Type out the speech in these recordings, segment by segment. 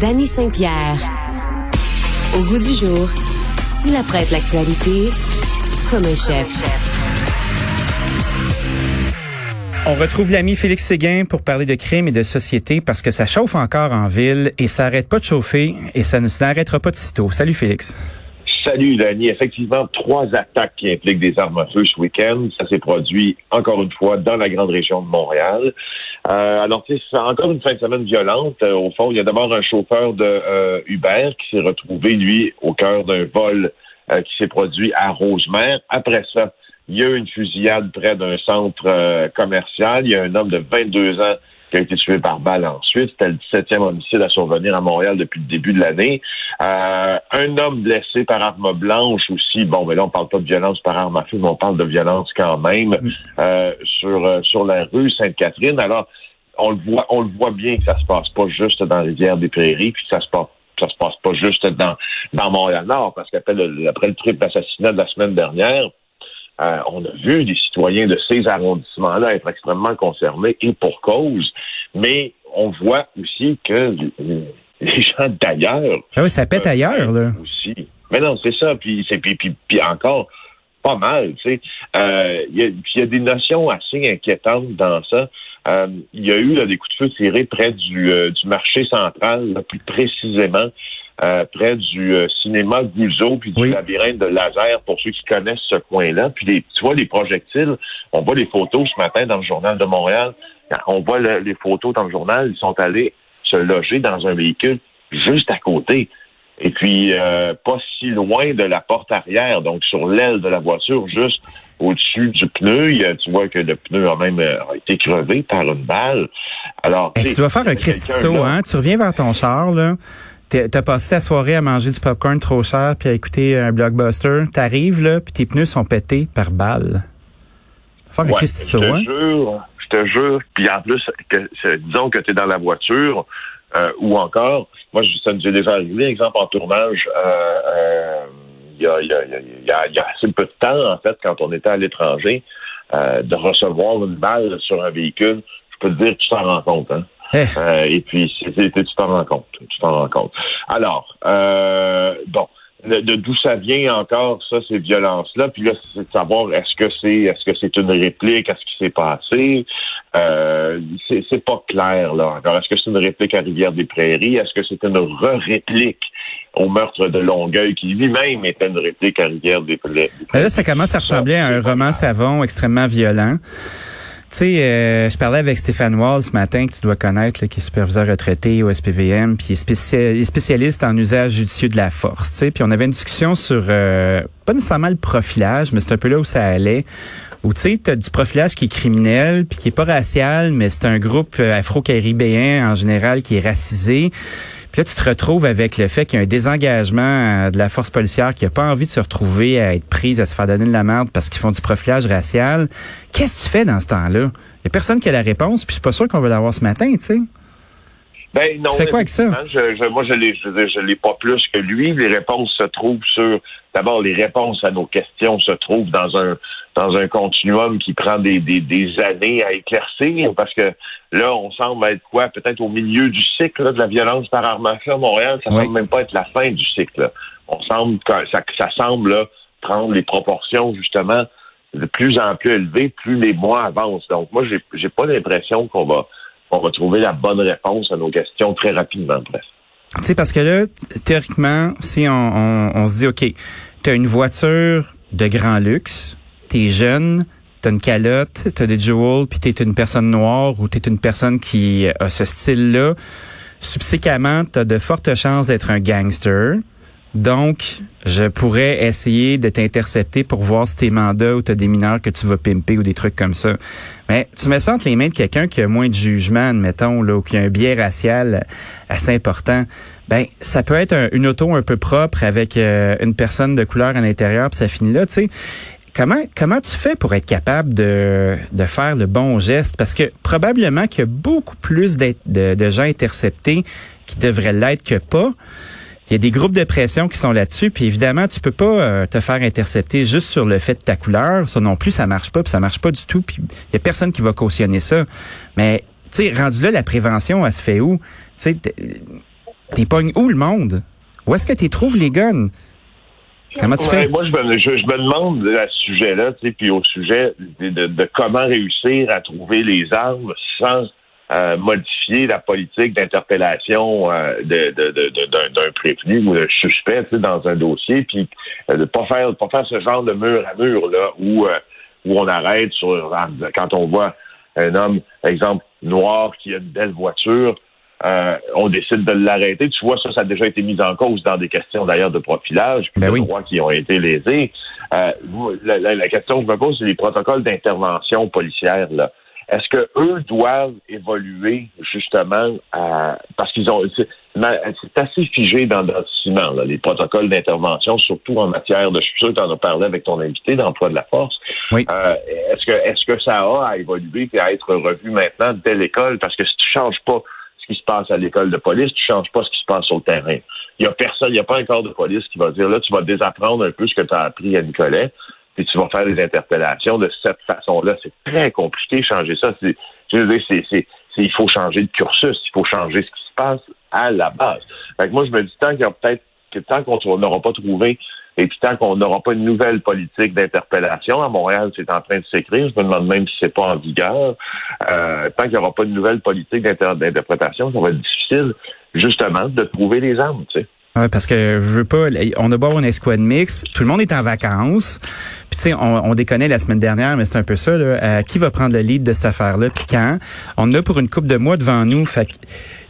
Danny Saint-Pierre. Au goût du jour, il apprête l'actualité comme un chef. On retrouve l'ami Félix Séguin pour parler de crime et de société parce que ça chauffe encore en ville et ça arrête pas de chauffer et ça ne s'arrêtera pas de sitôt. Salut Félix. Salut, Dani. Effectivement, trois attaques qui impliquent des armes à feu ce week-end. Ça s'est produit, encore une fois, dans la grande région de Montréal. Euh, alors, c'est encore une fin de semaine violente. Euh, au fond, il y a d'abord un chauffeur de euh, Uber qui s'est retrouvé, lui, au cœur d'un vol euh, qui s'est produit à Rosemère. Après ça, il y a eu une fusillade près d'un centre commercial. Il y a un homme de 22 ans qui a été tué par balle ensuite. C'était le 17e homicide à survenir à Montréal depuis le début de l'année. Euh, un homme blessé par arme blanche aussi. Bon, mais là, on parle pas de violence par arme à feu, mais on parle de violence quand même euh, sur euh, sur la rue Sainte-Catherine. Alors, on le voit, on le voit bien que ça se passe pas juste dans la rivière des Prairies, puis ça se passe ça se passe pas juste dans dans Montréal-Nord, parce qu'après le, après le triple assassinat de la semaine dernière, euh, on a vu des citoyens de ces arrondissements-là être extrêmement concernés et pour cause, mais on voit aussi que les gens d'ailleurs. Ah oui, ça pète ailleurs, là. Aussi. Mais non, c'est ça. Puis, c'est, puis, puis, encore, pas mal, tu sais. Euh, il y, a des notions assez inquiétantes dans ça. Euh, il y a eu là, des coups de feu tirés près du, du marché central, là, plus précisément. Euh, près du euh, cinéma Gouzeau puis du labyrinthe de laser pour ceux qui connaissent ce coin-là. Puis les, tu vois les projectiles, on voit les photos ce matin dans le journal de Montréal. On voit les photos dans le journal, ils sont allés se loger dans un véhicule juste à côté. Et puis euh, pas si loin de la porte arrière, donc sur l'aile de la voiture, juste au-dessus du pneu, tu vois que le pneu a même été crevé par une balle. Alors, tu dois faire un Christisso, hein? Tu reviens vers ton char, là. T'as passé ta soirée à manger du popcorn trop cher puis à écouter un blockbuster. T'arrives là, puis tes pneus sont pétés par balle. Faire ouais, je te jure, je te jure. Puis en plus, que, disons que tu es dans la voiture euh, ou encore, moi, ça nous est déjà arrivé, exemple en tournage. Euh, euh, il y, a, y, a, y, a, y a assez peu de temps, en fait, quand on était à l'étranger, de recevoir une balle sur un véhicule. Je peux te dire que tu t'en rends compte, hein? Eh. Euh, et puis, tu t'en rends compte. Tu t'en rends compte. Alors, euh, bon, de, d'où ça vient encore, ça, ces violences-là. Puis là, c'est de savoir est-ce que c'est est-ce que c'est une réplique à ce qui s'est passé? Euh, c'est, pas clair, là, encore. Est-ce que c'est une réplique à Rivière-des-Prairies? Est-ce que c'est une re-réplique au meurtre de Longueuil, qui lui-même était une réplique à Rivière-des-Prairies? Là, ça commence à ressembler à un roman savon extrêmement violent. Tu sais, euh, je parlais avec Stéphane Wall ce matin, que tu dois connaître, qui est superviseur retraité au SPVM, puis est, spécialiste en usage judicieux de la force. Tu sais, puis on avait une discussion sur, euh, pas nécessairement le profilage, mais c'est un peu là où ça allait. Où tu sais, t'as du profilage qui est criminel, puis qui est pas racial, mais c'est un groupe euh, afro-caribéen en général qui est racisé. Puis là, tu te retrouves avec le fait qu'il y a un désengagement euh, de la force policière qui a pas envie de se retrouver à être prise, à se faire donner de la merde parce qu'ils font du profilage racial. Qu'est-ce que tu fais dans ce temps-là? Il y a personne qui a la réponse, puis je suis pas sûr qu'on va l'avoir ce matin, tu sais. Ben, non, tu fais quoi avec ça? Je, moi, je l'ai, je, l'ai pas plus que lui. Les réponses se trouvent sur, d'abord, les réponses à nos questions se trouvent dans un, dans un continuum qui prend des, des, des années à éclaircir parce que là, on semble être quoi? Peut-être au milieu du cycle de la violence par arme à feu à Montréal. Ça ne semble même pas être la fin du cycle. On semble que ça, ça semble prendre les proportions justement de plus en plus élevées plus les mois avancent. Donc moi, j'ai, j'ai pas l'impression qu'on va on va trouver la bonne réponse à nos questions très rapidement, bref. Tu sais, parce que là, théoriquement, si on, on, se dit, OK, tu as une voiture de grand luxe, tu es jeune, tu as une calotte, tu as des jewels, puis tu es une personne noire ou tu es une personne qui a ce style-là, subséquemment, tu as de fortes chances d'être un gangster. Donc, je pourrais essayer de t'intercepter pour voir si tes mandats ou tu as des mineurs que tu vas pimper ou des trucs comme ça. Mais tu me sens les mains de quelqu'un qui a moins de jugement, admettons, là, ou qui a un biais racial assez important. Ben, ça peut être une auto un peu propre avec euh, une personne de couleur à l'intérieur, puis ça finit là, tu sais. Comment comment tu fais pour être capable de, de faire le bon geste? Parce que probablement qu'il y a beaucoup plus de, de gens interceptés qui devraient l'être que pas. Il y a des groupes de pression qui sont là-dessus, puis évidemment, tu peux pas euh, te faire intercepter juste sur le fait de ta couleur. Ça non plus, ça marche pas, puis ça marche pas du tout. Puis il y a personne qui va cautionner ça. Mais tu sais, rendu là, la prévention, elle se fait où? Tu sais, t'es pognes où le monde? Où est-ce que tu trouves les guns? Comment tu? Moi, je me, je, me, demande à ce sujet-là, tu sais, puis au sujet de, comment réussir à trouver les armes sans euh, modifier la politique d'interpellation euh, d'un prévenu ou d'un suspect dans un dossier, puis euh, de pas faire pas faire ce genre de mur à mur là où où on arrête sur quand on voit un homme, exemple noir qui a une belle voiture, euh, on décide de l'arrêter. Tu vois, ça, ça a déjà été mis en cause dans des questions d'ailleurs de profilage, puis ben de droits qui ont été lésés. Euh, la, la, question que je me pose, c'est les protocoles d'intervention policière. Là. Est-ce que eux doivent évoluer justement parce qu'ils ont c'est assez figé dans le ciment, là, les protocoles d'intervention, surtout en matière de je suis sûr que tu en as parlé avec ton invité d'emploi de la force. Oui. Euh, est-ce que est-ce que ça a à évoluer et à être revu maintenant dès l'école? Parce que si tu changes pas ce qui se passe à l'école de police, tu changes pas ce qui se passe sur le terrain. Il y a personne, il n'y a pas un corps de police qui va dire là, tu vas désapprendre un peu ce que tu as appris à Nicolet, puis tu vas faire des interpellations de cette façon-là. C'est très compliqué changer ça. Je veux dire, c'est, il faut changer de cursus, il faut changer ce qui se passe à la base. Fait que moi, je me dis tant qu'il y a peut-être que tant qu'on n'aura pas trouvé et puis tant qu'on n'aura pas une nouvelle politique d'interpellation, à Montréal, c'est en train de s'écrire. Je me demande même si c'est pas en vigueur. Euh, tant qu'il n'y aura pas une nouvelle politique d'interprétation, ça va être difficile, justement, de trouver les armes, tu sais. Ouais, parce que je veux pas, on a beau avoir une escouade mix, tout le monde est en vacances. Puis tu sais, on, on déconnait la semaine dernière, mais c'est un peu ça. Là, euh, qui va prendre le lead de cette affaire-là? Puis quand? On a pour une coupe de mois devant nous. Fait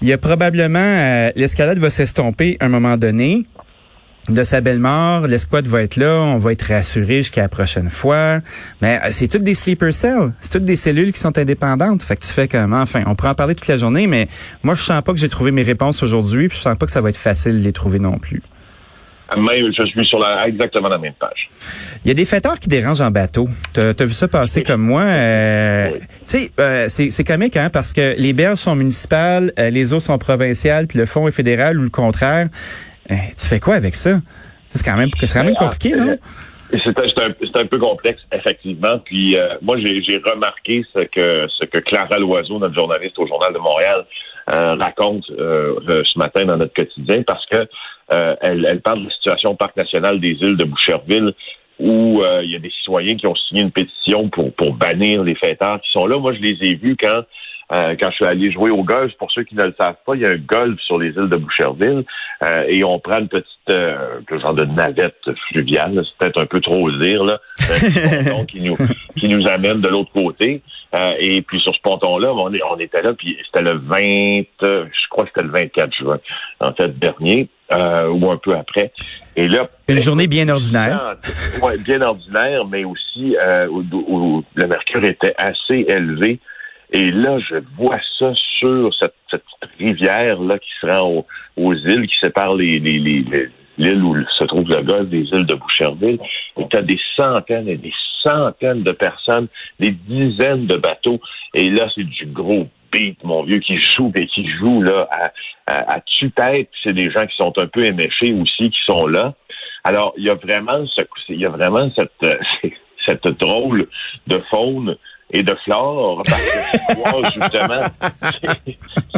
il y a probablement euh, l'escalade va s'estomper à un moment donné de sa belle mort, l'escouade va être là, on va être rassuré jusqu'à la prochaine fois. Mais euh, c'est toutes des sleeper cells, c'est toutes des cellules qui sont indépendantes. Fait que tu fais comme, enfin, on pourrait en parler toute la journée, mais moi je sens pas que j'ai trouvé mes réponses aujourd'hui, puis je sens pas que ça va être facile de les trouver non plus. Même, je suis sur la, exactement la même page. Il y a des fêteurs qui dérangent en bateau. Tu as, vu ça passer comme moi. Euh, Tu sais, euh, c'est comique, hein, parce que les berges sont municipales, les eaux sont provinciales, puis le fond est fédéral ou le contraire. Eh, tu fais quoi avec ça? C'est quand même, quand même compliqué, non? C'est un, un, peu complexe, effectivement. Puis euh, moi, j'ai remarqué ce que ce que Clara Loiseau, notre journaliste au Journal de Montréal, euh, raconte euh, ce matin dans notre quotidien, parce que elle, elle, parle de la situation au Parc national des îles de Boucherville, où il y a des citoyens qui ont signé une pétition pour pour bannir les fêtards qui sont là. Moi, je les ai vus quand euh, quand je suis allé jouer au golf, pour ceux qui ne le savent pas, il y a un golf sur les îles de Boucherville euh, et on prend une petite euh, genre de navette fluviale, c'est peut-être un peu trop dire, là, qui nous qui nous amène de l'autre côté. et puis sur ce ponton-là, on, on était là, puis c'était le 20, je crois que c'était le 24 juin, en fait, dernier. ou un peu après. Et là, une journée bien ordinaire. Ouais, bien ordinaire, mais aussi où, le mercure était assez élevé et là, je vois ça sur cette, cette rivière là qui se rend aux, îles, qui séparent les, les, les, l'île où se trouve le golfe des îles de Boucherville. Et tu des centaines et des centaines de personnes, des dizaines de bateaux. Et là, c'est du gros beat, mon vieux, qui joue, et qui joue là à, à, à. C'est des gens qui sont un peu éméchés aussi, qui sont là. Alors, il y a vraiment ce, il y a vraiment cette, cette drôle de faune et de flore, parce que justement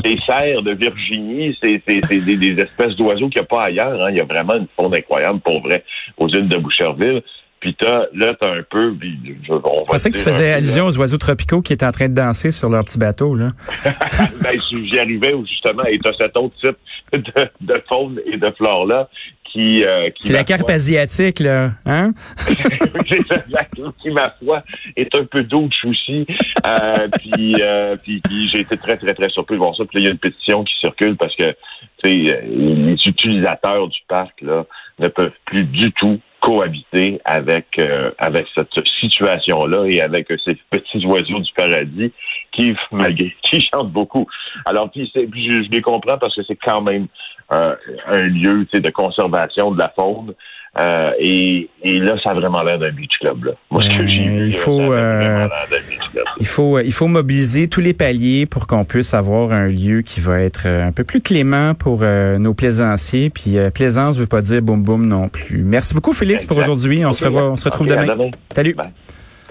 ces serres de Virginie, c'est des, des, espèces d'oiseaux qu'il n'y a pas ailleurs. Hein. Il y a vraiment une faune incroyable pour vrai aux îles de Boucherville. Puis as, là, t'as un peu... Je, on pensais que tu faisais allusion aux oiseaux tropicaux qui étaient en train de danser sur leur petit bateau, là. ben, j'y arrivais justement, et t'as cet autre type de, de faune et de flore-là qui, euh, c'est la carpe asiatique là, hein? Qui ma foi est un peu douche aussi. Euh, puis, euh, puis, j'ai été très très très surpris de voir ça. Puis il y a une pétition qui circule parce que les utilisateurs du parc là ne peuvent plus du tout cohabiter avec euh, avec cette situation là et avec ces petits oiseaux du paradis qui malgré qui chantent beaucoup. Alors puis, je, je les comprends parce que c'est quand même euh, un lieu de conservation de la faune. Euh, et, et, là, ça a vraiment l'air d'un beach club. Là. Moi, ce que j'ai il faut, euh, il faut, il faut mobiliser tous les paliers pour qu'on puisse avoir un lieu qui va être un peu plus clément pour nos plaisanciers. Puis plaisance veut pas dire boum boum non plus. Merci beaucoup, Félix, pour aujourd'hui. On se revoit, on se retrouve demain. Salut.